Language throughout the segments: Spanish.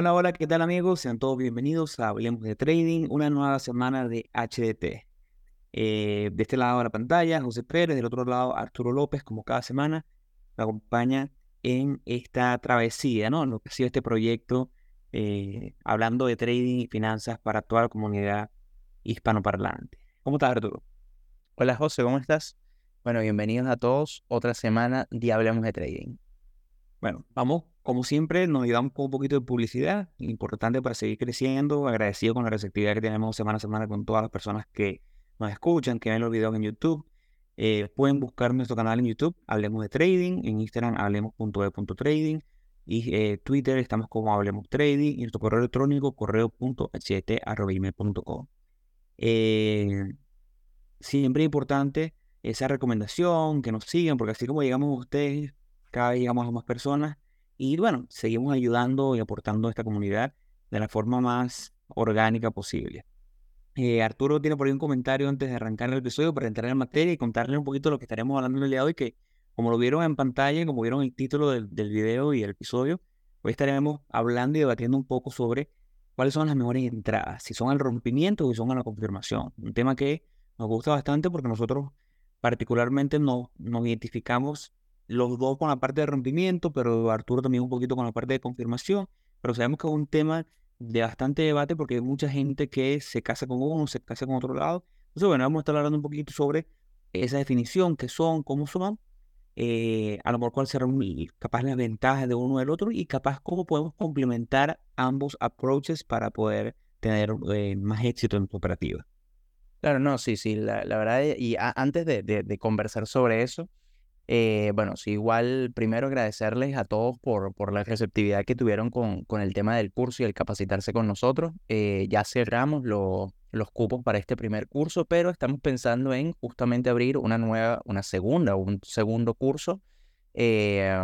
Hola, hola, ¿qué tal amigos? Sean todos bienvenidos a Hablemos de Trading, una nueva semana de HDT. Eh, de este lado de la pantalla, José Pérez, del otro lado, Arturo López, como cada semana, me acompaña en esta travesía, ¿no? Lo que ha sido este proyecto, eh, hablando de trading y finanzas para toda la comunidad hispanoparlante. ¿Cómo estás, Arturo? Hola, José, ¿cómo estás? Bueno, bienvenidos a todos. Otra semana de Hablemos de Trading. Bueno, vamos como siempre, nos ayudamos con un poquito de publicidad, importante para seguir creciendo, agradecido con la receptividad que tenemos semana a semana con todas las personas que nos escuchan, que ven los videos en YouTube. Eh, pueden buscar nuestro canal en YouTube, Hablemos de Trading, en Instagram, hablemos.e.trading, y eh, Twitter estamos como Hablemos Trading, y nuestro correo electrónico, correo.ht.com. Eh, siempre importante esa recomendación, que nos sigan, porque así como llegamos a ustedes, cada vez llegamos a más personas, y bueno, seguimos ayudando y aportando a esta comunidad de la forma más orgánica posible. Eh, Arturo tiene por ahí un comentario antes de arrancar el episodio para entrar en materia y contarle un poquito de lo que estaremos hablando el día de hoy, que como lo vieron en pantalla, como vieron el título del, video y el episodio, hoy estaremos hablando y debatiendo un poco sobre cuáles son las mejores entradas, si son al rompimiento o si son a la confirmación. Un tema que nos gusta bastante porque nosotros particularmente no, nos identificamos los dos con la parte de rompimiento, pero Arturo también un poquito con la parte de confirmación. Pero sabemos que es un tema de bastante debate porque hay mucha gente que se casa con uno, se casa con otro lado. Entonces, bueno, vamos a estar hablando un poquito sobre esa definición, qué son, cómo son, eh, a lo mejor cuál serán capaz las ventajas de uno del otro y capaz cómo podemos complementar ambos approaches para poder tener eh, más éxito en tu operativa. Claro, no, sí, sí, la, verdad, y antes de, conversar sobre eso, eh, bueno, sí, igual primero agradecerles a todos por, por la receptividad que tuvieron con, con el tema del curso y el capacitarse con nosotros. Eh, ya cerramos los cupos para este primer curso, pero estamos pensando en justamente abrir una nueva, una segunda, un segundo curso eh,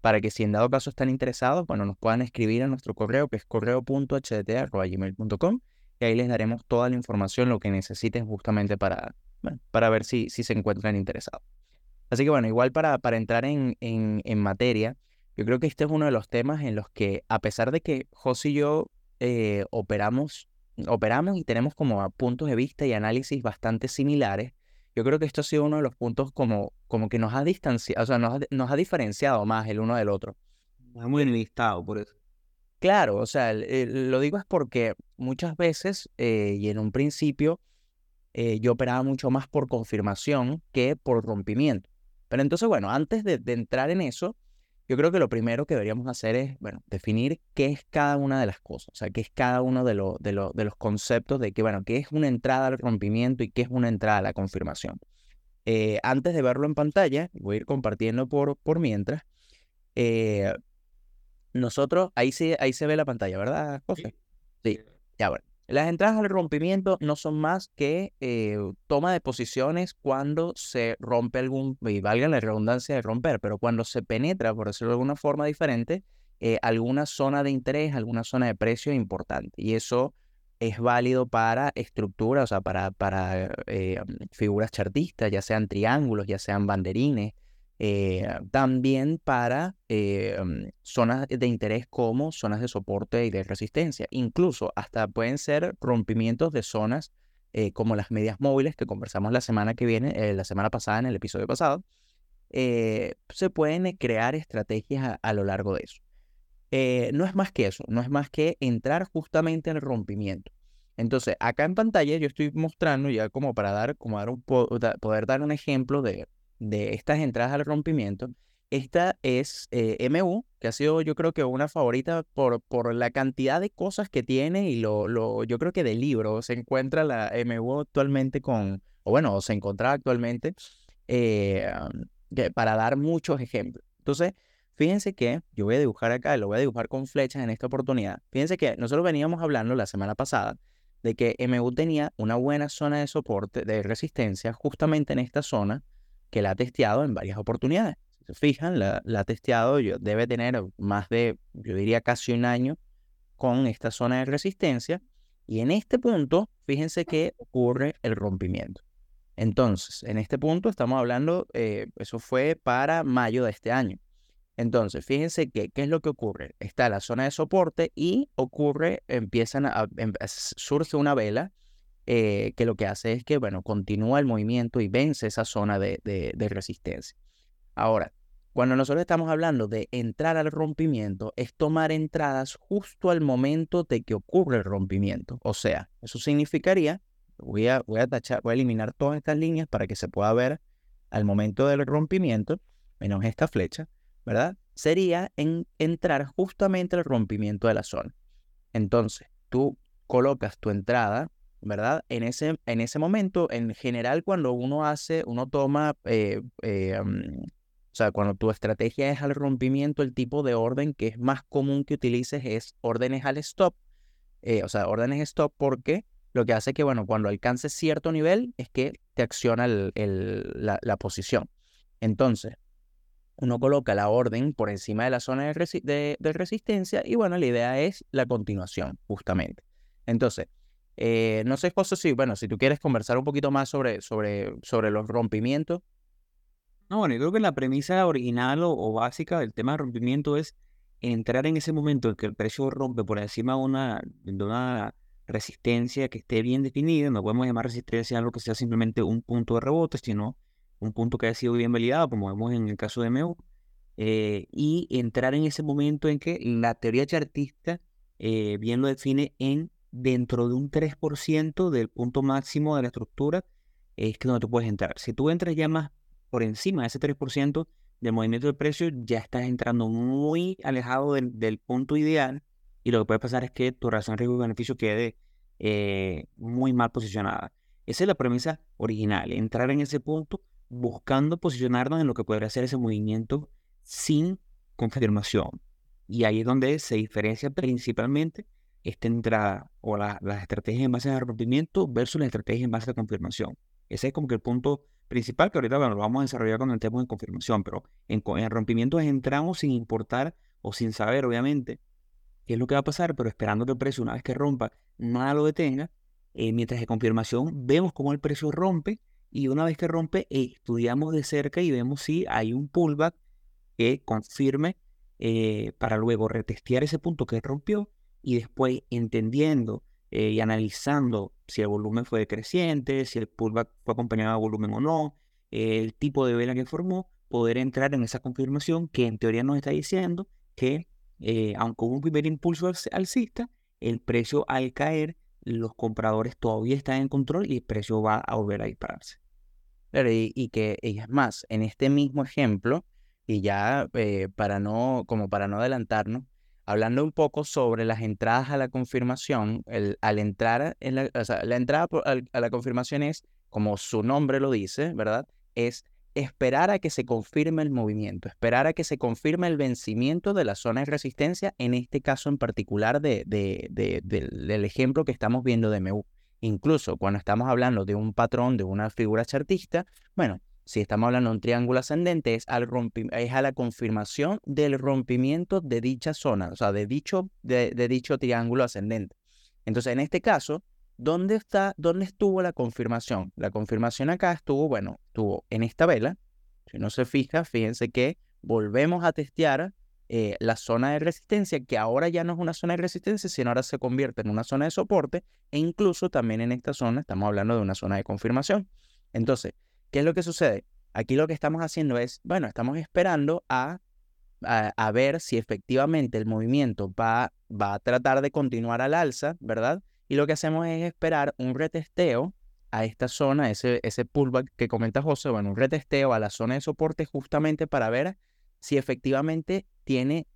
para que si en dado caso están interesados, bueno, nos puedan escribir a nuestro correo que es correo.hdt.gmail.com y ahí les daremos toda la información, lo que necesiten justamente para, para ver si, si se encuentran interesados. Así que bueno, igual para, para entrar en, en, materia, yo creo que este es uno de los temas en los que, a pesar de que José y yo eh, operamos, operamos y tenemos como puntos de vista y análisis bastante similares, yo creo que esto ha sido uno de los puntos como, como que nos ha distanciado, o sea, nos ha, nos ha diferenciado más el uno del otro. Es muy enlistado por eso. Claro, o sea, lo digo es porque muchas veces, eh, y en un principio, eh, yo operaba mucho más por confirmación que por rompimiento. Pero entonces, bueno, antes de, entrar en eso, yo creo que lo primero que deberíamos hacer es, bueno, definir qué es cada una de las cosas, o sea, qué es cada uno de, de, de los conceptos de que, bueno, qué es una entrada al rompimiento y qué es una entrada a la confirmación. Eh, antes de verlo en pantalla, voy a ir compartiendo por, por mientras. Eh, nosotros, ahí, sí, ahí se ve la pantalla, ¿verdad, José? Sí, ya bueno. Las entradas al rompimiento no son más que eh, toma de posiciones cuando se rompe algún, y valga la redundancia de romper, pero cuando se penetra, por decirlo de alguna forma diferente, eh, alguna zona de interés, alguna zona de precio importante. Y eso es válido para estructuras, o sea, para, para eh, figuras chartistas, ya sean triángulos, ya sean banderines, eh, también para eh, mm, zonas de interés como zonas de soporte y de resistencia. Incluso hasta pueden ser rompimientos de zonas eh, como las medias móviles que conversamos la semana que viene, la semana pasada en el episodio pasado. se pueden crear estrategias a, lo largo de eso. no es más que eso, no es más que entrar justamente en el rompimiento. Entonces, acá en pantalla yo estoy mostrando ya como para dar, como dar un, poder dar un ejemplo de, de estas entradas al rompimiento. Esta es eh, MU, que ha sido yo creo que una favorita por, por la cantidad de cosas que tiene y lo, lo, yo creo que de libro se encuentra la MU actualmente con, o bueno, se encontraba actualmente eh, para dar muchos ejemplos. Entonces, fíjense que yo voy a dibujar acá, lo voy a dibujar con flechas en esta oportunidad. Fíjense que nosotros veníamos hablando la semana pasada de que MU tenía una buena zona de soporte, de resistencia, justamente en esta zona, que la ha testeado en varias oportunidades. Si se fijan, la, ha testeado, debe tener más de, yo diría casi un año con esta zona de resistencia. Y en este punto, fíjense que ocurre el rompimiento. Entonces, en este punto estamos hablando, eh, eso fue para mayo de este año. Entonces, fíjense que, ¿qué es lo que ocurre? Está la zona de soporte y ocurre, empiezan a, em, surge una vela eh, que lo que hace es que, bueno, continúa el movimiento y vence esa zona de, de resistencia. Ahora, cuando nosotros estamos hablando de entrar al rompimiento, es tomar entradas justo al momento de que ocurre el rompimiento. O sea, eso significaría, voy a, voy a, tachar, voy a eliminar todas estas líneas para que se pueda ver al momento del rompimiento, menos esta flecha, ¿verdad? Sería en entrar justamente al rompimiento de la zona. Entonces, tú colocas tu entrada, ¿verdad? En ese, en ese momento, en general, cuando uno hace, uno toma eh, eh, o sea, cuando tu estrategia es al rompimiento, el tipo de orden que es más común que utilices es órdenes al stop. Eh, o sea, órdenes stop porque lo que hace que, bueno, cuando alcances cierto nivel es que te acciona la, posición. Entonces, uno coloca la orden por encima de la zona de, resistencia y, bueno, la idea es la continuación, justamente. Entonces, eh, no sé, José, si, bueno, si tú quieres conversar un poquito más sobre, sobre, sobre los rompimientos, no, bueno, yo creo que la premisa original o, básica del tema de rompimiento es entrar en ese momento en que el precio rompe por encima de una, de una resistencia que esté bien definida. No podemos llamar resistencia algo que sea simplemente un punto de rebote, sino un punto que haya sido bien validado, como vemos en el caso de MEU. Eh, y entrar en ese momento en que la teoría chartista eh, bien lo define en dentro de un 3% del punto máximo de la estructura, es que donde tú puedes entrar. Si tú entras ya más por encima de ese 3% del movimiento del precio, ya estás entrando muy alejado del, punto ideal y lo que puede pasar es que tu relación riesgo-beneficio quede eh, muy mal posicionada. Esa es la premisa original, entrar en ese punto buscando posicionarnos en lo que podría ser ese movimiento sin confirmación. Y ahí es donde se diferencia principalmente esta entrada o las estrategias en base a rompimiento versus las estrategias en base a confirmación. Ese es como que el punto principal que ahorita lo vamos a desarrollar el tema de confirmación, pero en, en rompimientos entramos sin importar o sin saber, obviamente, qué es lo que va a pasar, pero esperando que el precio, una vez que rompa, nada lo detenga. Eh, mientras de confirmación vemos cómo el precio rompe y una vez que rompe, estudiamos de cerca y vemos si hay un pullback que confirme eh, para luego retestear ese punto que rompió y después entendiendo eh, y analizando si el volumen fue decreciente, si el pullback fue acompañado de volumen o no, el tipo de vela que formó, poder entrar en esa confirmación que en teoría nos está diciendo que eh, aunque hubo un primer impulso alcista, el precio al caer, los compradores todavía están en control y el precio va a volver a dispararse. y, y, que más, en este mismo ejemplo, y ya eh, para no, como para no adelantarnos, hablando un poco sobre las entradas a la confirmación, el, al entrar en la, o sea, la entrada a la confirmación es, como su nombre lo dice, ¿verdad? Es esperar a que se confirme el movimiento, esperar a que se confirme el vencimiento de la zona de resistencia, en este caso en particular de, de, del ejemplo que estamos viendo de MU. Incluso cuando estamos hablando de un patrón, de una figura chartista, bueno, si estamos hablando de un triángulo ascendente, es, al es a la confirmación del rompimiento de dicha zona, o sea, de dicho, de, dicho triángulo ascendente. Entonces, en este caso, ¿dónde, está, ¿dónde estuvo la confirmación? La confirmación acá estuvo, bueno, estuvo en esta vela. Si no se fija, fíjense que volvemos a testear eh, la zona de resistencia, que ahora ya no es una zona de resistencia, sino ahora se convierte en una zona de soporte, e incluso también en esta zona estamos hablando de una zona de confirmación. Entonces, ¿Qué es lo que sucede? Aquí lo que estamos haciendo es, bueno, estamos esperando a, a, ver si efectivamente el movimiento va, va a tratar de continuar al alza, ¿verdad? Y lo que hacemos es esperar un retesteo a esta zona, ese, ese pullback que comenta José, bueno, un retesteo a la zona de soporte justamente para ver si efectivamente tiene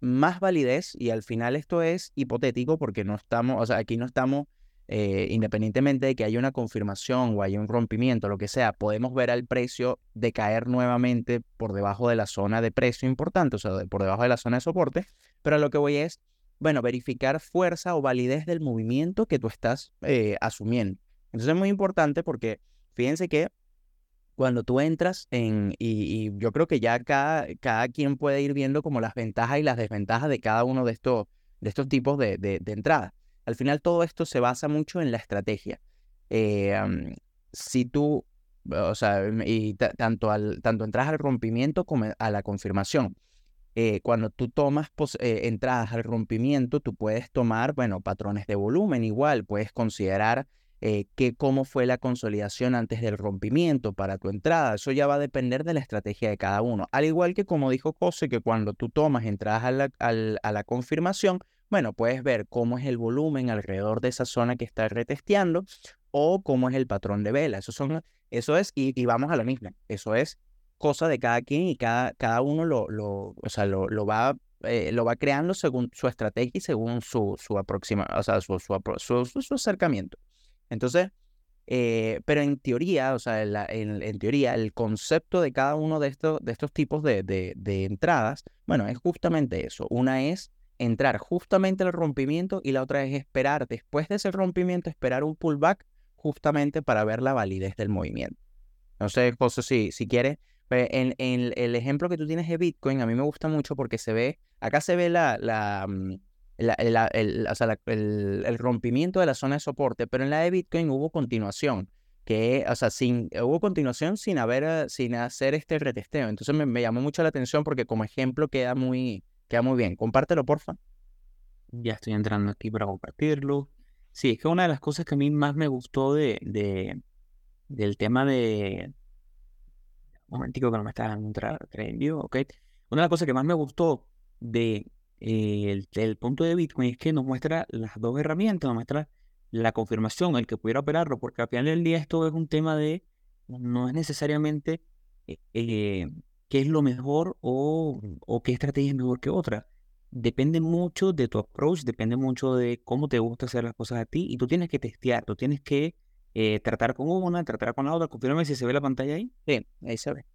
más validez y al final esto es hipotético porque no estamos, o sea, aquí no estamos eh, independientemente de que haya una confirmación o haya un rompimiento, lo que sea, podemos ver al precio decaer nuevamente por debajo de la zona de precio importante, o sea, por debajo de la zona de soporte, pero lo que voy es, bueno, verificar fuerza o validez del movimiento que tú estás eh, asumiendo. Entonces es muy importante porque fíjense que cuando tú entras en, y, yo creo que ya cada, cada quien puede ir viendo como las ventajas y las desventajas de cada uno de estos, de estos tipos de, de, de entradas. Al final todo esto se basa mucho en la estrategia. Eh, si tú, o sea, y tanto, al, tanto entras al rompimiento como a la confirmación. eh, cuando tú tomas eh, entradas al rompimiento, tú puedes tomar, bueno, patrones de volumen igual, puedes considerar eh, que cómo fue la consolidación antes del rompimiento para tu entrada. Eso ya va a depender de la estrategia de cada uno. Al igual que como dijo José, que cuando tú tomas entradas a a la confirmación, bueno, puedes ver cómo es el volumen alrededor de esa zona que estás retesteando o cómo es el patrón de vela. Eso, son, eso es, y, vamos a lo mismo, eso es cosa de cada quien y cada, cada uno lo, lo, o sea, lo, lo va eh, lo va creando según su estrategia y según su, su o sea, su, su, su, acercamiento. Entonces, eh, pero en teoría, o sea, en, en, teoría, el concepto de cada uno de estos, de estos tipos de, de, de, entradas, bueno, es justamente eso. Una es entrar justamente al rompimiento y la otra es esperar, después de ese rompimiento, esperar un pullback justamente para ver la validez del movimiento. No sé, José, si, si quieres pues, en, el ejemplo que tú tienes de Bitcoin, a mí me gusta mucho porque se ve, acá se ve la, la, mm, el, o sea, el, rompimiento de la zona de soporte, pero en la de Bitcoin hubo continuación, que, o sea, sin, hubo continuación sin haber, eh, sin hacer este retesteo. Entonces me, me, llamó mucho la atención porque como ejemplo queda muy, queda muy bien. Compártelo, porfa. Ya estoy entrando aquí para compartirlo. Sí, es que una de las cosas que a mí más me gustó de, de del tema de, momentico que no me está dando ¿ok? Una de las cosas que más me gustó de, eh, el, punto de Bitcoin es que nos muestra las dos herramientas, nos muestra la confirmación, el que pudiera operarlo, porque al final del día esto es un tema de, no es necesariamente eh, eh, qué es lo mejor o, o qué estrategia es mejor que otra. Depende mucho de tu approach, depende mucho de cómo te gusta hacer las cosas a ti y tú tienes que testear, tú tienes que eh, tratar con una, tratar con la otra. Confírmame si se ve la pantalla ahí. Sí, ahí se ve.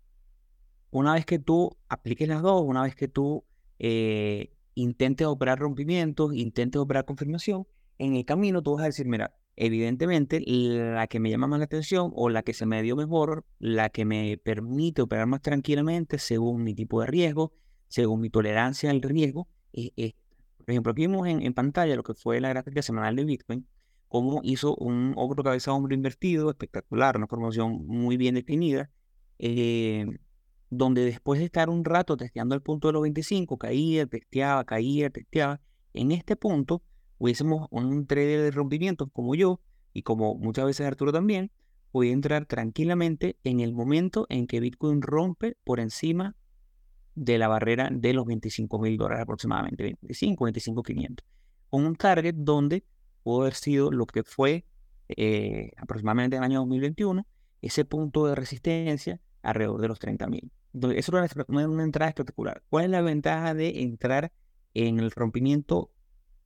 Una vez que tú apliques las dos, una vez que tú eh, intentes operar rompimientos, intentes operar confirmación, en el camino tú vas a decir, mira, evidentemente la que me llama más la atención o la que se me dio mejor, la que me permite operar más tranquilamente según mi tipo de riesgo, según mi tolerancia al riesgo, es, por ejemplo, aquí vimos en, pantalla lo que fue la gráfica semanal de Bitcoin cómo hizo un otro cabeza hombro invertido, espectacular, una formación muy bien definida, eh, donde después de estar un rato testeando el punto de los 25, caía, testeaba, caía, testeaba, en este punto hubiésemos un trader de rompimientos como yo, y como muchas veces Arturo también, podía entrar tranquilamente en el momento en que Bitcoin rompe por encima de la barrera de los 25 mil dólares aproximadamente, 25, 25, 500, con un target donde pudo haber sido lo que fue eh, aproximadamente en el año 2021, ese punto de resistencia alrededor de los 30.000. Entonces, eso era una, una, entrada espectacular. ¿Cuál es la ventaja de entrar en el rompimiento,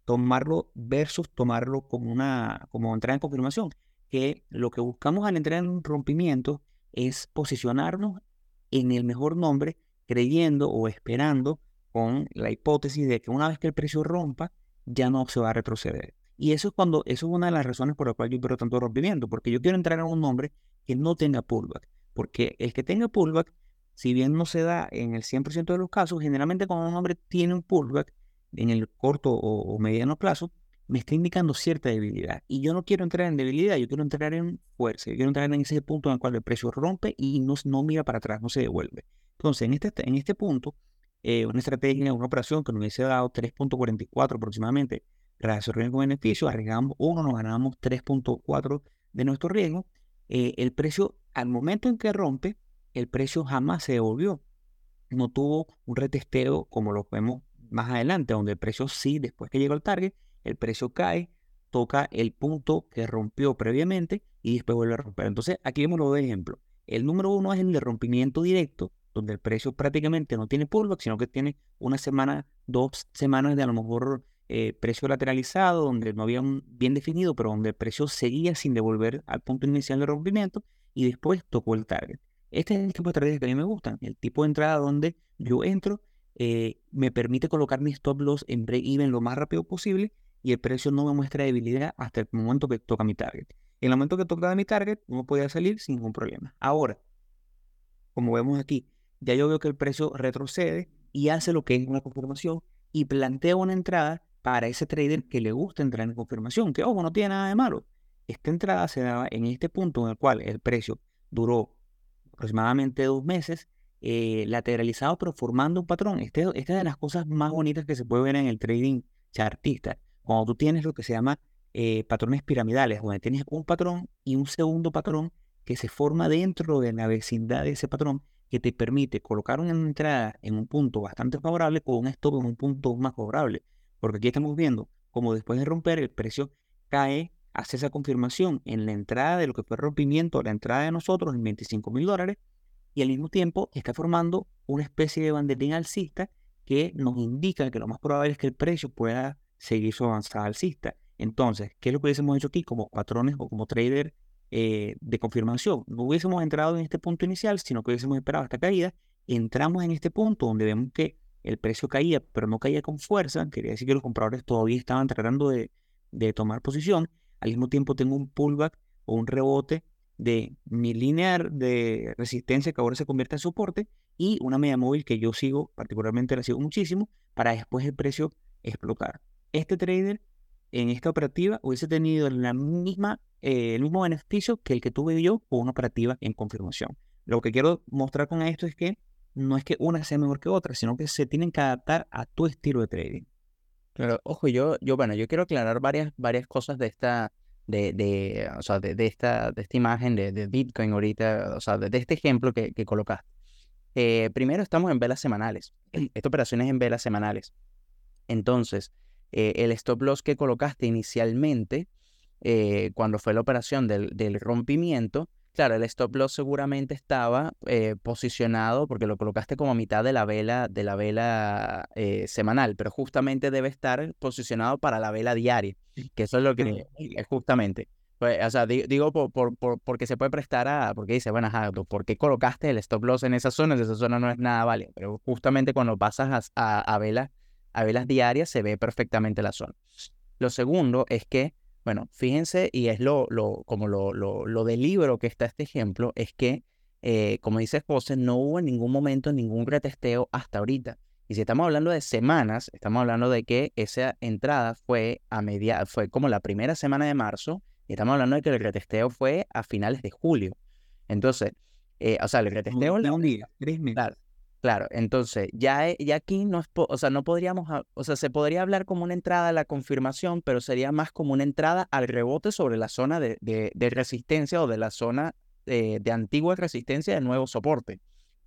tomarlo versus tomarlo como una como entrada en confirmación? Que lo que buscamos al entrar en un rompimiento es posicionarnos en el mejor nombre, creyendo o esperando con la hipótesis de que una vez que el precio rompa, ya no se va a retroceder. Y eso es cuando, eso es una de las razones por las cuales yo espero tanto rompimiento, porque yo quiero entrar en un nombre que no tenga pullback, porque el que tenga pullback, si bien no se da en el 100% de los casos, generalmente cuando un nombre tiene un pullback en el corto o, mediano plazo, me está indicando cierta debilidad. Y yo no quiero entrar en debilidad, yo quiero entrar en fuerza, yo quiero entrar en ese punto en el cual el precio rompe y no, no mira para atrás, no se devuelve. Entonces, en este, en este punto, eh, una estrategia, una operación que nos hubiese dado 3.44 aproximadamente relación riesgo-beneficio, arriesgamos 1, nos ganamos 3.4 de nuestro riesgo. Eh, el precio, al momento en que rompe, el precio jamás se devolvió. No tuvo un retesteo como lo vemos más adelante, donde el precio sí, después que llegó al target, el precio cae, toca el punto que rompió previamente y después vuelve a romper. Entonces, aquí vemos los dos ejemplos. El número uno es el de rompimiento directo, donde el precio prácticamente no tiene pullback, sino que tiene una semana, dos semanas de a lo mejor eh, precio lateralizado, donde no había un bien definido, pero donde el precio seguía sin devolver al punto inicial de rompimiento y después tocó el target. Este es el tipo de estrategia que a mí me gustan, el tipo de entrada donde yo entro, eh, me permite colocar mi stop loss en break-even lo más rápido posible y el precio no me muestra debilidad hasta el momento que toca mi target. En el momento que toca mi target, no podía salir sin ningún problema. Ahora, como vemos aquí, ya yo veo que el precio retrocede y hace lo que es una confirmación y plantea una entrada para ese trader que le gusta entrar en confirmación, que ojo, no tiene nada de malo. Esta entrada se daba en este punto en el cual el precio duró aproximadamente dos meses eh, lateralizado, pero formando un patrón. Este, esta es de las cosas más bonitas que se puede ver en el trading chartista. Cuando tú tienes lo que se llama eh, patrones piramidales, donde tienes un patrón y un segundo patrón que se forma dentro de la vecindad de ese patrón que te permite colocar una entrada en un punto bastante favorable con un stop en un punto más favorable. Porque aquí estamos viendo como después de romper el precio cae, hace esa confirmación en la entrada de lo que fue el rompimiento, la entrada de nosotros en 25 mil dólares y al mismo tiempo está formando una especie de banderín alcista que nos indica que lo más probable es que el precio pueda seguir su avanzada alcista. Entonces, ¿qué es lo que hubiésemos hecho aquí como patrones o como trader eh, de confirmación? No hubiésemos entrado en este punto inicial, sino que hubiésemos esperado esta caída. Entramos en este punto donde vemos que el precio caía, pero no caía con fuerza. Quería decir que los compradores todavía estaban tratando de, de tomar posición. Al mismo tiempo tengo un pullback o un rebote de mi línea de resistencia que ahora se convierte en soporte y una media móvil que yo sigo, particularmente la sigo muchísimo, para después el precio explotar. Este trader en esta operativa hubiese tenido la misma, eh, el mismo beneficio que el que tuve yo con una operativa en confirmación. Lo que quiero mostrar con esto es que no es que una sea mejor que otra, sino que se tienen que adaptar a tu estilo de trading. Claro, ojo, yo, yo, bueno, yo quiero aclarar varias, varias cosas de esta, de, de, o sea, de, esta, de esta imagen de, de, Bitcoin ahorita, o sea, de, este ejemplo que, que colocaste. Eh, primero estamos en velas semanales. Esta operación es en velas semanales. Entonces, eh, el stop loss que colocaste inicialmente, eh, cuando fue la operación del, del, rompimiento, claro, el stop loss seguramente estaba eh, posicionado porque lo colocaste como a mitad de la vela, de la vela semanal, pero justamente debe estar posicionado para la vela diaria, que eso es lo que es justamente. Pues, o sea, digo, por, por, porque se puede prestar a, porque dice, bueno, ajá, ¿por qué colocaste el stop loss en esa zona? Esa zona no es nada vale, pero justamente cuando pasas a, a, a vela a velas diarias se ve perfectamente la zona. Lo segundo es que, bueno, fíjense, y es lo, lo como lo, lo, lo del libro que está este ejemplo, es que, eh, como dice José, no hubo en ningún momento ningún retesteo hasta ahorita. Y si estamos hablando de semanas, estamos hablando de que esa entrada fue a media, fue como la primera semana de marzo, y estamos hablando de que el retesteo fue a finales de julio. Entonces, eh, o sea, el retesteo... un día, tres meses. Claro, entonces ya, eh, ya aquí no, o sea, no podríamos, o sea, se podría hablar como una entrada a la confirmación, pero sería más como una entrada al rebote sobre la zona de, de, resistencia o de la zona de, de, antigua resistencia de nuevo soporte.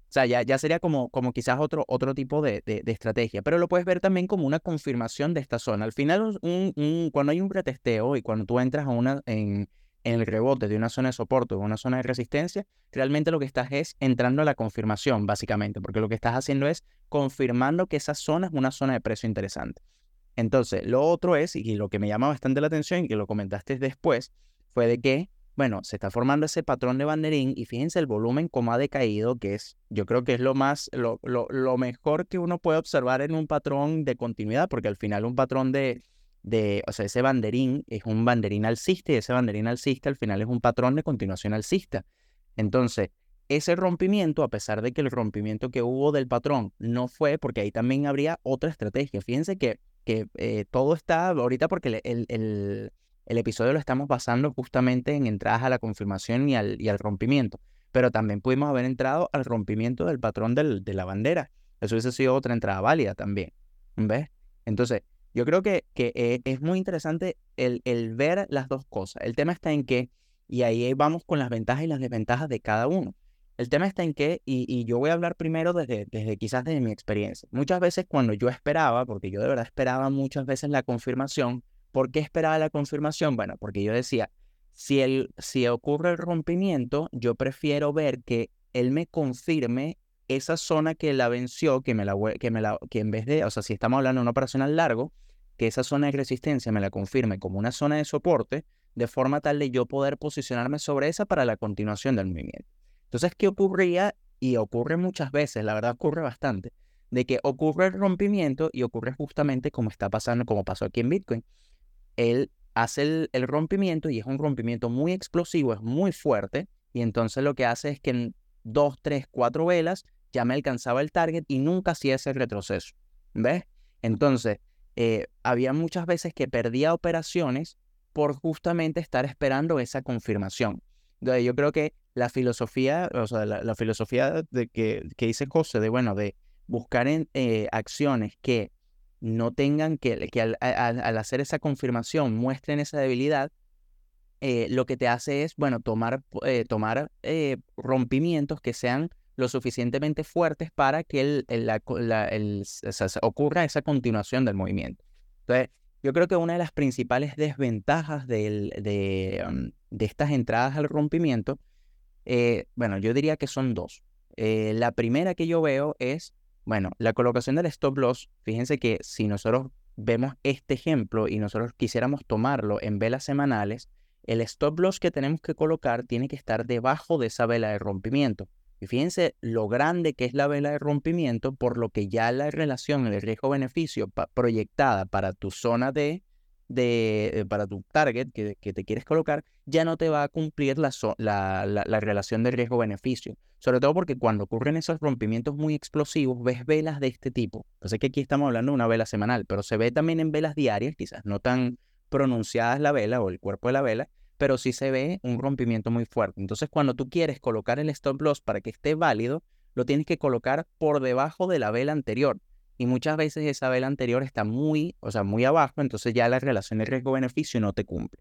O sea, ya, ya sería como, como quizás otro, otro tipo de, estrategia, pero lo puedes ver también como una confirmación de esta zona. Al final, un, cuando hay un retesteo y cuando tú entras a una, en, en el rebote de una zona de soporte o una zona de resistencia, realmente lo que estás es entrando a la confirmación, básicamente, porque lo que estás haciendo es confirmando que esa zona es una zona de precio interesante. Entonces, lo otro es, y lo que me llama bastante la atención y que lo comentaste después, fue de que, bueno, se está formando ese patrón de banderín y fíjense el volumen como ha decaído, que es, yo creo que es lo más, lo, lo, lo mejor que uno puede observar en un patrón de continuidad, porque al final un patrón de, de, o sea, ese banderín es un banderín alcista y ese banderín alcista al final es un patrón de continuación alcista. Entonces, ese rompimiento, a pesar de que el rompimiento que hubo del patrón no fue, porque ahí también habría otra estrategia. Fíjense que, que eh, todo está ahorita porque el, el, el, episodio lo estamos basando justamente en entradas a la confirmación y al, y al rompimiento, pero también pudimos haber entrado al rompimiento del patrón del, de la bandera. Eso hubiese sido otra entrada válida también. ¿Ves? Entonces, yo creo que, eh, es muy interesante el, ver las dos cosas. El tema está en que, y ahí vamos con las ventajas y las desventajas de cada uno. El tema está en que, y, y yo voy a hablar primero desde, desde quizás desde mi experiencia. Muchas veces cuando yo esperaba, porque yo de verdad esperaba muchas veces la confirmación, ¿por qué esperaba la confirmación? Bueno, porque yo decía, si, el, si ocurre el rompimiento, yo prefiero ver que él me confirme esa zona que la venció, que me la, que me la, que en vez de, o sea, si estamos hablando de una operación al largo, que esa zona de resistencia me la confirme como una zona de soporte, de forma tal de yo poder posicionarme sobre esa para la continuación del movimiento. Entonces, ¿qué ocurría? Y ocurre muchas veces, la verdad ocurre bastante, de que ocurre el rompimiento y ocurre justamente como está pasando, como pasó aquí en Bitcoin. Él hace el, el rompimiento y es un rompimiento muy explosivo, es muy fuerte, y entonces lo que hace es que dos, tres, cuatro velas ya me alcanzaba el target y nunca hacía ese retroceso. ¿Ves? Entonces, eh, había muchas veces que perdía operaciones por justamente estar esperando esa confirmación. Entonces, yo creo que la filosofía, o sea, la, filosofía de que, que, dice José, de bueno, de buscar en, eh, acciones que no tengan que, que al, hacer esa confirmación muestren esa debilidad, eh, lo que te hace es, bueno, tomar, eh, tomar rompimientos que sean lo suficientemente fuertes para que el, el, ocurra esa continuación del movimiento. Entonces, yo creo que una de las principales desventajas de, mm, de, estas entradas al rompimiento, eh, bueno, yo diría que son dos. Eh, la primera que yo veo es, bueno, la colocación del stop loss. Fíjense que si nosotros vemos este ejemplo y nosotros quisiéramos tomarlo en velas semanales, el stop loss que tenemos que colocar tiene que estar debajo de esa vela de rompimiento. Y fíjense lo grande que es la vela de rompimiento, por lo que ya la relación, el riesgo-beneficio proyectada para tu zona de, eh, para tu target que, te quieres colocar, ya no te va a cumplir la, la, la, relación de riesgo-beneficio. Sobre todo porque cuando ocurren esos rompimientos muy explosivos, ves velas de este tipo. Yo sé que aquí estamos hablando de una vela semanal, pero se ve también en velas diarias, quizás no tan pronunciadas la vela o el cuerpo de la vela, pero sí se ve un rompimiento muy fuerte. Entonces, cuando tú quieres colocar el stop loss para que esté válido, lo tienes que colocar por debajo de la vela anterior. Y muchas veces esa vela anterior está muy, o sea, muy abajo, entonces ya la relación de riesgo-beneficio no te cumple.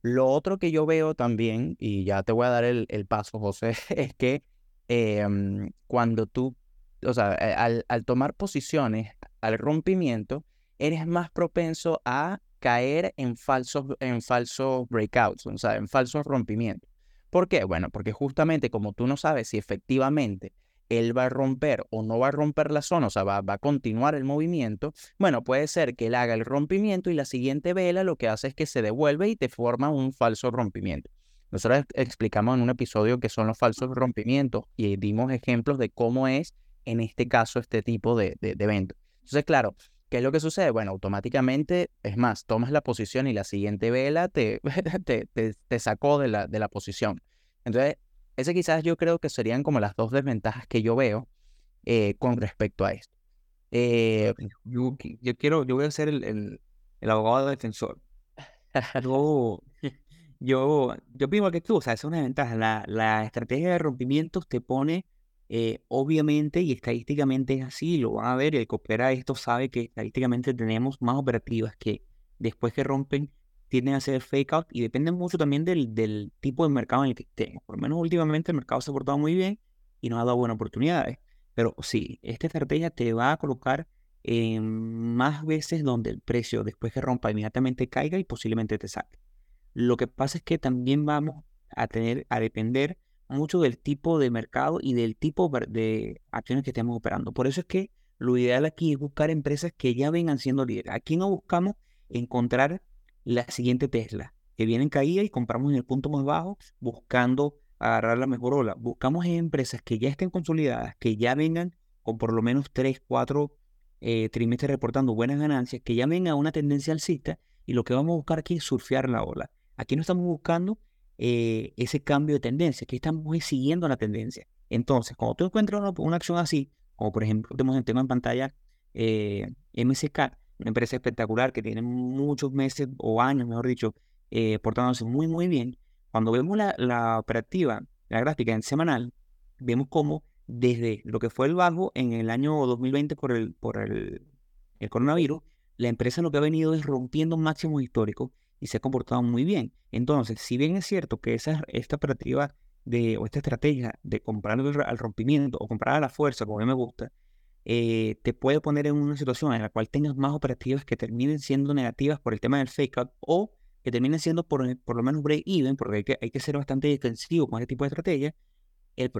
Lo otro que yo veo también, y ya te voy a dar el, paso, José, es que em, cuando tú, o sea, al, al tomar posiciones al rompimiento, eres más propenso a caer en falsos, en falsos breakouts, o sea, en falsos rompimientos. ¿Por qué? Bueno, porque justamente como tú no sabes si efectivamente él va a romper o no va a romper la zona, o sea, va, va, a continuar el movimiento, bueno, puede ser que él haga el rompimiento y la siguiente vela lo que hace es que se devuelve y te forma un falso rompimiento. Nosotros explicamos en un episodio qué son los falsos rompimientos y dimos ejemplos de cómo es en este caso este tipo de, de, de evento. Entonces, claro, ¿Qué es lo que sucede? Bueno, automáticamente, es más, tomas la posición y la siguiente vela te, te, te, sacó de la, de la posición. Entonces, ese quizás yo creo que serían como las dos desventajas que yo veo eh, con respecto a esto. Eh, yo, quiero, yo voy a ser el, el, abogado defensor. yo, yo, yo que tú, o sea, es una ventaja. La, la estrategia de rompimientos te pone eh, obviamente y estadísticamente es así, lo van a ver, el que opera esto sabe que estadísticamente tenemos más operativas que después que rompen tienden a ser fake out y dependen mucho también del, del tipo de mercado en el que estén. Por lo menos últimamente el mercado se ha portado muy bien y nos ha dado buenas oportunidades. Pero sí, esta estrategia te va a colocar más veces donde el precio después que rompa inmediatamente caiga y posiblemente te saque. Lo que pasa es que también vamos a tener a depender mucho del tipo de mercado y del tipo de acciones que estemos operando. Por eso es que lo ideal aquí es buscar empresas que ya vengan siendo líderes. Aquí no buscamos encontrar la siguiente Tesla, que viene en caída y compramos en el punto más bajo buscando agarrar la mejor ola. Buscamos empresas que ya estén consolidadas, que ya vengan con por lo menos 3, 4 eh, trimestres reportando buenas ganancias, que ya venga una tendencia alcista y lo que vamos a buscar aquí es surfear la ola. Aquí no estamos buscando eh, ese cambio de tendencia, que estamos siguiendo la tendencia. Entonces, cuando tú encuentras una, acción así, como por ejemplo tenemos, tengo en pantalla eh, MSK, una empresa espectacular que tiene muchos meses o años, mejor dicho, eh, portándose muy, muy bien, cuando vemos la, operativa, la gráfica en semanal, vemos cómo desde lo que fue el bajo en el año 2020 por el, por el, el coronavirus, la empresa lo que ha venido es rompiendo máximos históricos y se ha comportado muy bien. Entonces, si bien es cierto que esa, esta operativa de, o esta estrategia de comprar al rompimiento o comprar a la fuerza, como a mí me gusta, eh, te puede poner en una situación en la cual tengas más operativas que terminen siendo negativas por el tema del fake out o que terminen siendo por, por lo menos break-even, porque hay que, hay que ser bastante defensivo con este tipo de estrategia. El,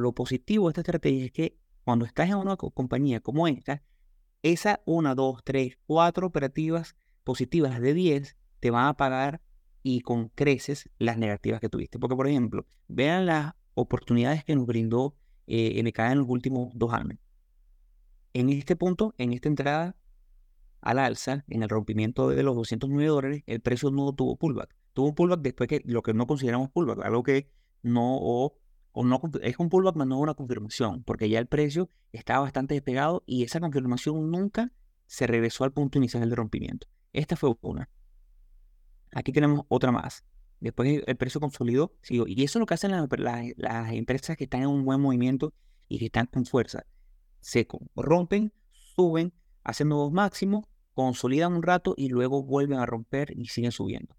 lo positivo de esta estrategia es que cuando estás en una compañía como esta, esa una, dos, tres, cuatro operativas positivas de 10 te van a pagar y con creces las negativas que tuviste. Porque, por ejemplo, vean las oportunidades que nos brindó eh, MK en los últimos dos años. En este punto, en esta entrada al alza, en el rompimiento de los 209 dólares, el precio no tuvo pullback. Tuvo un pullback después que lo que no consideramos pullback, algo que no, o, no es un pullback, más no una confirmación, porque ya el precio estaba bastante despegado y esa confirmación nunca se regresó al punto inicial del rompimiento. Esta fue una. Aquí tenemos otra más. después el precio consolidó. Y eso es lo que hacen las, las, empresas que están en un buen movimiento y que están con fuerza. Se rompen, suben, hacen nuevos máximos, consolidan un rato y luego vuelven a romper y siguen subiendo.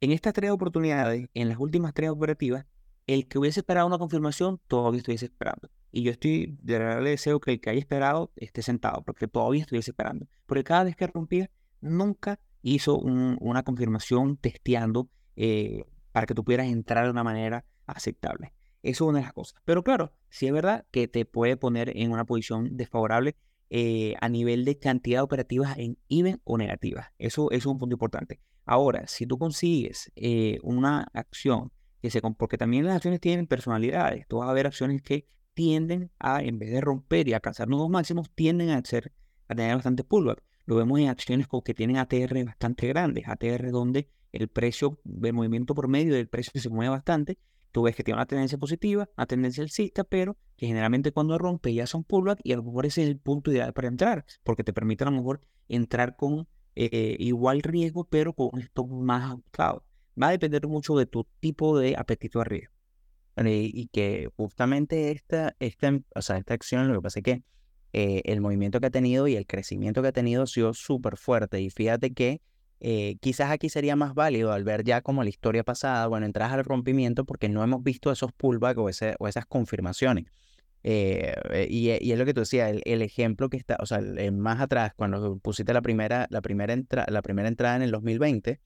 En estas tres oportunidades, en las últimas tres operativas, el que hubiese esperado una confirmación todavía estuviese esperando. Y yo estoy, de verdad le deseo que el que haya esperado esté sentado, porque todavía estuviese esperando. Porque cada vez que rompía, nunca hizo una confirmación testeando eh, para que tú pudieras entrar de una manera aceptable. Eso es una de las cosas. Pero claro, sí es verdad que te puede poner en una posición desfavorable eh, a nivel de cantidad de operativas en even o negativas. Eso, eso, es un punto importante. Ahora, si tú consigues eh, una acción que se... Porque también las acciones tienen personalidades. Tú vas a ver acciones que tienden a, en vez de romper y alcanzar nuevos máximos, tienden a, ser, a tener bastante pullback. Lo vemos en acciones que tienen ATR bastante grandes, ATR donde el precio, el movimiento promedio del precio se mueve bastante. Tú ves que tiene una tendencia positiva, una tendencia alcista, pero que generalmente cuando rompe ya son pullback y a lo mejor ese es el punto ideal para entrar, porque te permite a lo mejor entrar con eh, igual riesgo, pero con un stop más ajustado. Va a depender mucho de tu tipo de apetito a riesgo. Y, que justamente esta, esta, o sea, esta acción, lo que pasa es que eh, el movimiento que ha tenido y el crecimiento que ha tenido ha sido súper fuerte. Y fíjate que eh, quizás aquí sería más válido al ver ya como la historia pasada, bueno, entras al rompimiento porque no hemos visto esos pullbacks o, esas confirmaciones. Eh, y, es lo que tú decías, el, ejemplo que está, o sea, más atrás, cuando pusiste la primera, la primera, la primera entrada en el 2020,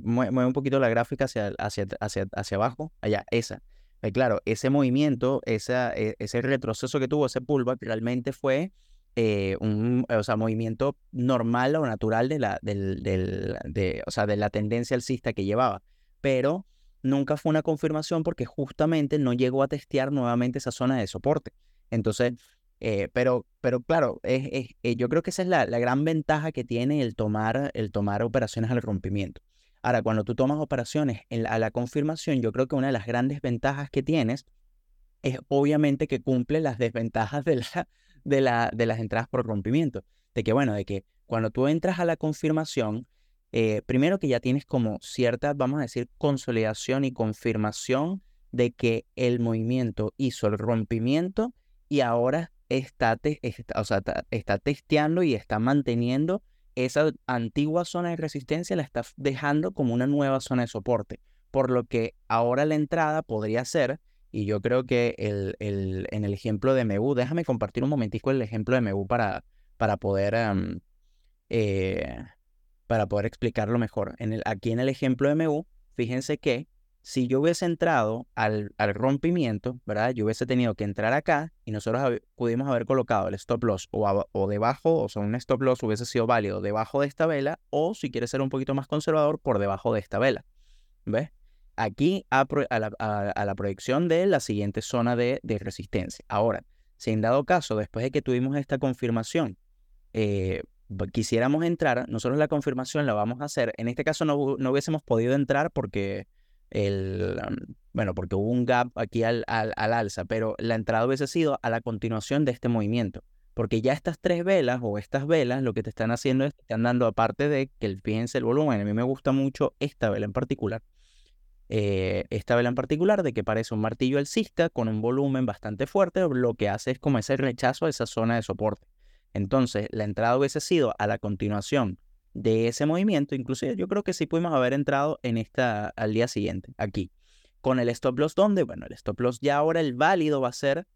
mueve, un poquito la gráfica hacia, hacia, hacia, hacia abajo, allá, esa. Eh, claro, ese movimiento, e, ese retroceso que tuvo, ese pullback, realmente fue eh, un o sea, movimiento normal o natural de la, del, del, de, o sea, de la tendencia alcista que llevaba. Pero nunca fue una confirmación porque justamente no llegó a testear nuevamente esa zona de soporte. Entonces, eh, pero, pero claro, es, yo creo que esa es la, la, gran ventaja que tiene el tomar, el tomar operaciones al rompimiento. Ahora, cuando tú tomas operaciones a la confirmación, yo creo que una de las grandes ventajas que tienes es obviamente que cumple las desventajas de, de, la, de las entradas por rompimiento. De que, bueno, de que cuando tú entras a la confirmación, eh, primero que ya tienes como cierta, vamos a decir, consolidación y confirmación de que el movimiento hizo el rompimiento y ahora está, o sea, está testeando y está manteniendo esa antigua zona de resistencia la está dejando como una nueva zona de soporte. Por lo que ahora la entrada podría ser, y yo creo que el, el, en el ejemplo de MEU, déjame compartir un momentico el ejemplo de MEU para, para poder... Eh, para poder explicarlo mejor. En el, aquí en el ejemplo de MU, fíjense que si yo hubiese entrado al, al, rompimiento, ¿verdad? Yo hubiese tenido que entrar acá y nosotros pudimos haber colocado el stop loss o, o, debajo, o sea, un stop loss hubiese sido válido debajo de esta vela o si quieres ser un poquito más conservador, por debajo de esta vela. ¿Ves? Aquí a, la, a, la, proyección de la siguiente zona de, de, resistencia. Ahora, si en dado caso, después de que tuvimos esta confirmación, eh, quisiéramos entrar, nosotros la confirmación la vamos a hacer. En este caso no, no hubiésemos podido entrar porque el, bueno, porque hubo un gap aquí al, al, alza, pero la entrada hubiese sido a la continuación de este movimiento. Porque ya estas tres velas o estas velas lo que te están haciendo es, te están dando aparte de que el, fíjense el volumen, a mí me gusta mucho esta vela en particular. Eh, esta vela en particular de que parece un martillo alcista con un volumen bastante fuerte, lo que hace es como ese rechazo a esa zona de soporte. Entonces, la entrada hubiese sido a la continuación de ese movimiento, inclusive yo creo que sí pudimos haber entrado en esta al día siguiente, aquí. Con el stop loss, ¿dónde? Bueno, el stop loss ya ahora el válido va a ser,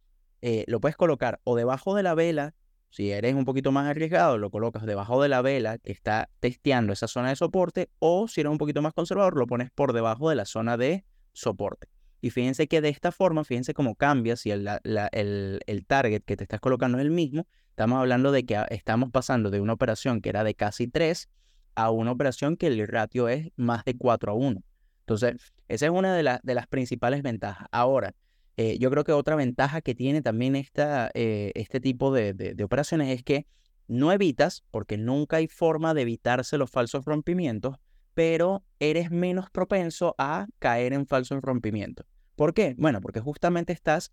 eh, lo puedes colocar o debajo de la vela, si eres un poquito más arriesgado, lo colocas debajo de la vela que está testeando esa zona de soporte, o si eres un poquito más conservador, lo pones por debajo de la zona de soporte. Y fíjense que de esta forma, fíjense cómo cambia si el, el, el target que te estás colocando es el mismo, Estamos hablando de que estamos pasando de una operación que era de casi 3 a una operación que el ratio es más de 4 a 1. Entonces, esa es una de, de las principales ventajas. Ahora, eh, yo creo que otra ventaja que tiene también esta, eh, este tipo de, de, operaciones es que no evitas, porque nunca hay forma de evitarse los falsos rompimientos, pero eres menos propenso a caer en falsos rompimientos. ¿Por qué? Bueno, porque justamente estás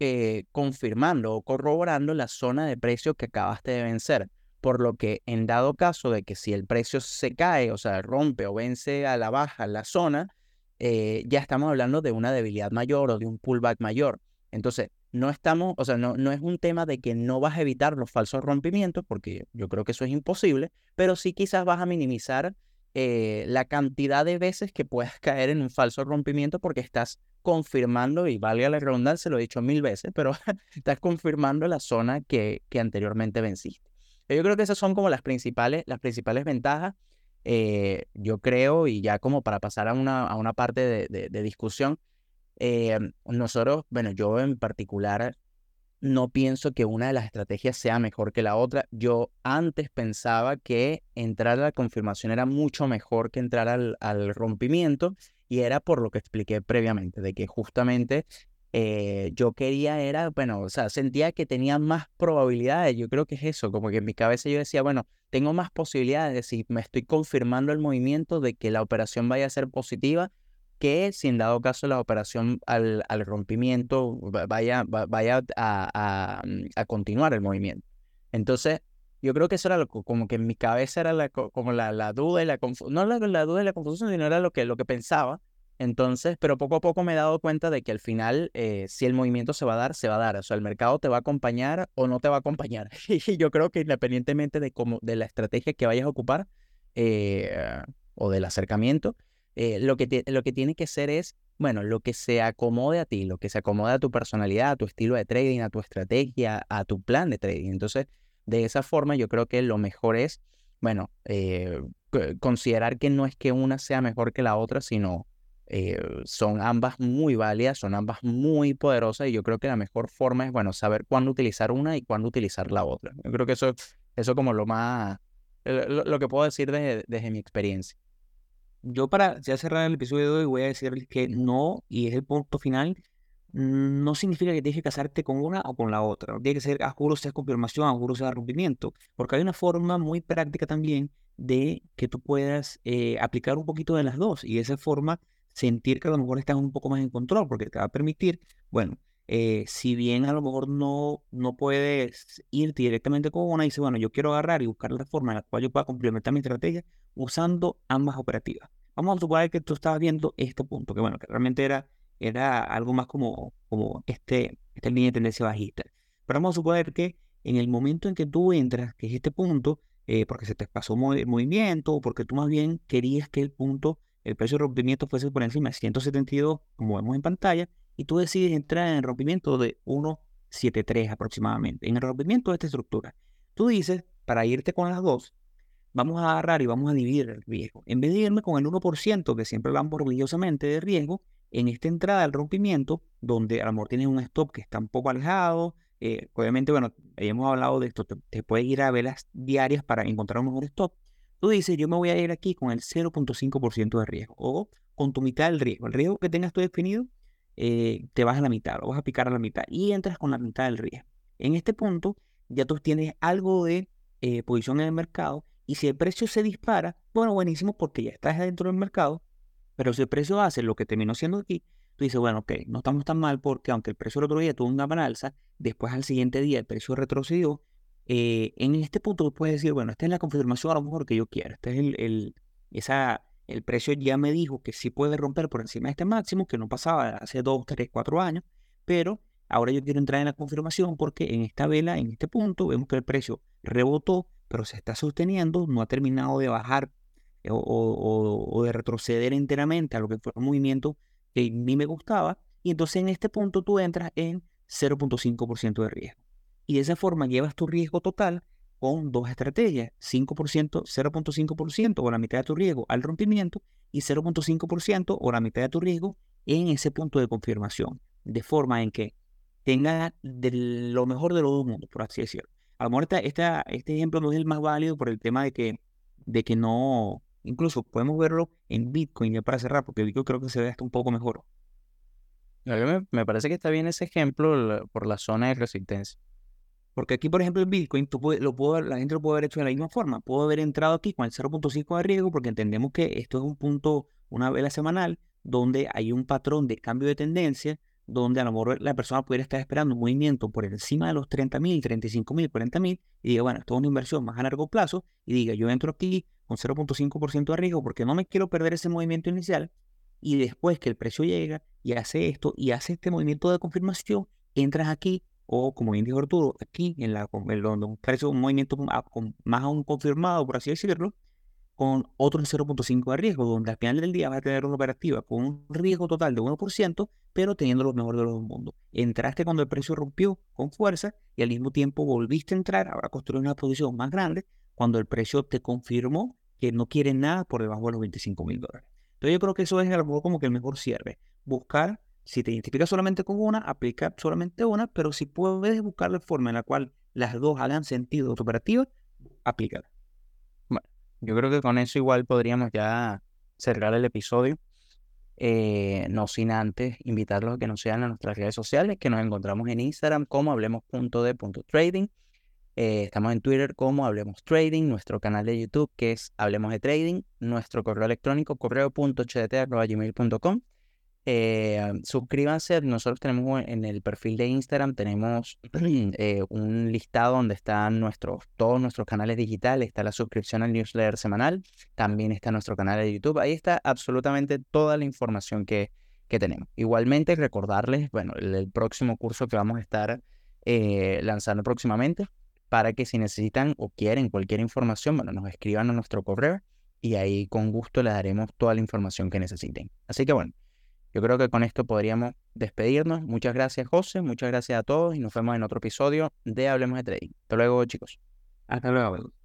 eh, confirmando o corroborando la zona de precio que acabaste de vencer. Por lo que en dado caso de que si el precio se cae, o sea, rompe o vence a la baja la zona, eh, ya estamos hablando de una debilidad mayor o de un pullback mayor. Entonces, no estamos, o sea, no, no es un tema de que no vas a evitar los falsos rompimientos, porque yo creo que eso es imposible, pero sí quizás vas a minimizar eh, la cantidad de veces que puedas caer en un falso rompimiento porque estás confirmando, y valga la redundancia, lo he dicho mil veces, pero estás confirmando la zona que, que anteriormente venciste. Yo creo que esas son como las principales, las principales ventajas. Eh, yo creo, y ya como para pasar a una, a una parte de, de discusión, eh, nosotros, bueno, yo en particular no pienso que una de las estrategias sea mejor que la otra. Yo antes pensaba que entrar a la confirmación era mucho mejor que entrar al, al rompimiento y era por lo que expliqué previamente, de que justamente eh, yo quería era, bueno, o sea, sentía que tenía más probabilidades, yo creo que es eso, como que en mi cabeza yo decía, bueno, tengo más posibilidades de si me estoy confirmando el movimiento de que la operación vaya a ser positiva que si en dado caso la operación al, al rompimiento vaya, vaya a, mm, a, continuar el movimiento. Entonces, yo creo que eso era lo, como que en mi cabeza era la, como la, la duda y la confusión, no la, la, duda y la confusión, sino era lo que, lo que pensaba. Entonces, pero poco a poco me he dado cuenta de que al final, eh, si el movimiento se va a dar, se va a dar. O sea, el mercado te va a acompañar o no te va a acompañar. Y yo creo que independientemente de, cómo, de la estrategia que vayas a ocupar eh, o del acercamiento, eh, lo, que lo que tiene que ser es, bueno, lo que se acomode a ti, lo que se acomode a tu personalidad, a tu estilo de trading, a tu estrategia, a tu plan de trading. Entonces, de esa forma yo creo que lo mejor es, bueno, eh, considerar que no es que una sea mejor que la otra, sino eh, son ambas muy válidas, son ambas muy poderosas y yo creo que la mejor forma es, bueno, saber cuándo utilizar una y cuándo utilizar la otra. Yo creo que eso, eso como lo más, lo, que puedo decir desde mi experiencia yo para ya cerrar el episodio de hoy voy a decirles que no, y es el punto final, no significa que tienes que casarte con una o con la otra. tiene que ser a sea confirmación, a juro sea rompimiento, porque hay una forma muy práctica también de que tú puedas eh, aplicar un poquito de las dos y de esa forma sentir que a lo mejor estás un poco más en control, porque te va a permitir, bueno, eh, si bien a lo mejor no, no puedes ir directamente con una y dices, bueno, yo quiero agarrar y buscar la forma en la cual yo pueda complementar mi estrategia usando ambas operativas. Vamos a suponer que tú estabas viendo este punto, que bueno, que realmente era, era algo más como, como este, esta línea de tendencia bajista. Pero vamos a suponer que en el momento en que tú entras, que es este punto, eh, porque se te pasó el movimiento, o porque tú más bien querías que el punto, el precio de rompimiento fuese por encima de 172, como vemos en pantalla, y tú decides entrar en el rompimiento de 1.73 aproximadamente, en el rompimiento de esta estructura. Tú dices, para irte con las dos, vamos a agarrar y vamos a dividir el riesgo. En vez de irme con el 1%, que siempre hablamos orgullosamente de riesgo, en esta entrada al rompimiento, donde a lo mejor tienes un stop que está un poco alejado, eh, obviamente, bueno, hemos hablado de esto, te, puedes ir a velas diarias para encontrar un mejor stop. Tú dices, yo me voy a ir aquí con el 0.5% de riesgo o con tu mitad del riesgo. El riesgo que tengas tú definido eh, te vas a la mitad, lo vas a picar a la mitad y entras con la mitad del riesgo. En este punto ya tú tienes algo de eh, posición en el mercado y si el precio se dispara, bueno, buenísimo porque ya estás dentro del mercado, pero si el precio hace lo que terminó siendo aquí, tú dices, bueno, ok, no estamos tan mal porque aunque el precio el otro día tuvo una gran alza, después al siguiente día el precio retrocedió, eh, en este punto tú puedes decir, bueno, esta es la confirmación a lo mejor que yo quiero, este es el, el esa el precio ya me dijo que sí puede romper por encima de este máximo, que no pasaba hace 2, 3, 4 años, pero ahora yo quiero entrar en la confirmación porque en esta vela, en este punto, vemos que el precio rebotó, pero se está sosteniendo, no ha terminado de bajar eh, o, de retroceder enteramente a lo que fue un movimiento que mí me gustaba, y entonces en este punto tú entras en 0.5% de riesgo. Y de esa forma llevas tu riesgo total con dos estrategias, 5%, 0.5% o la mitad de tu riesgo al rompimiento y 0.5% o la mitad de tu riesgo en ese punto de confirmación, de forma en que tenga de lo mejor de los dos mundos, por así decirlo. A lo mejor este ejemplo no es el más válido por el tema de que, de que no, incluso podemos verlo en Bitcoin ya para cerrar, porque Bitcoin creo que se ve hasta un poco mejor. Me, me parece que está bien ese ejemplo por la zona de resistencia. Porque aquí, por ejemplo, el Bitcoin, tú lo puedo, la gente lo puede haber hecho de la misma forma. Puedo haber entrado aquí con el 0.5 de riesgo porque entendemos que esto es un punto, una vela semanal, donde hay un patrón de cambio de tendencia, donde a lo mejor la persona pudiera estar esperando un movimiento por encima de los 30 mil, 35 mil, 40 mil, y diga, bueno, esto es una inversión más a largo plazo, y diga, yo entro aquí con 0.5% de riesgo porque no me quiero perder ese movimiento inicial, y después que el precio llega y hace esto y hace este movimiento de confirmación, entras aquí o como bien dijo Arturo, aquí en la donde un un movimiento más aún confirmado, por así decirlo, con otro 0.5 de riesgo, donde al final del día vas a tener una operativa con un riesgo total de 1%, pero teniendo lo mejor de los mundos. Entraste cuando el precio rompió con fuerza y al mismo tiempo volviste a entrar, ahora construir una posición más grande, cuando el precio te confirmó que no quiere nada por debajo de los 25 mil dólares. Entonces yo creo que eso es a lo mejor como que el mejor cierre. Buscar si te identificas solamente con una, aplica solamente una, pero si puedes buscar la forma en la cual las dos hagan sentido tu operativa, aplícala. Yo creo que con eso igual podríamos ya cerrar el episodio. Eh, no sin antes invitarlos a que nos sigan en nuestras redes sociales, que nos encontramos en Instagram como hablemos.de.trading. Eh, estamos en Twitter como Hablemos Trading, nuestro canal de YouTube que es Hablemos de Trading, nuestro correo electrónico correo.cdt.gmail.com eh, suscríbanse, nosotros tenemos en el perfil de Instagram, tenemos eh, un listado donde están nuestros, todos nuestros canales digitales, está la suscripción al newsletter semanal, también está nuestro canal de YouTube, ahí está absolutamente toda la información que, que tenemos. Igualmente recordarles, bueno, el, próximo curso que vamos a estar eh, lanzando próximamente, para que si necesitan o quieren cualquier información, bueno, nos escriban a nuestro correo y ahí con gusto les daremos toda la información que necesiten. Así que bueno. Yo creo que con esto podríamos despedirnos. Muchas gracias, José. Muchas gracias a todos y nos vemos en otro episodio de Hablemos de Trading. Hasta luego, chicos. Hasta luego.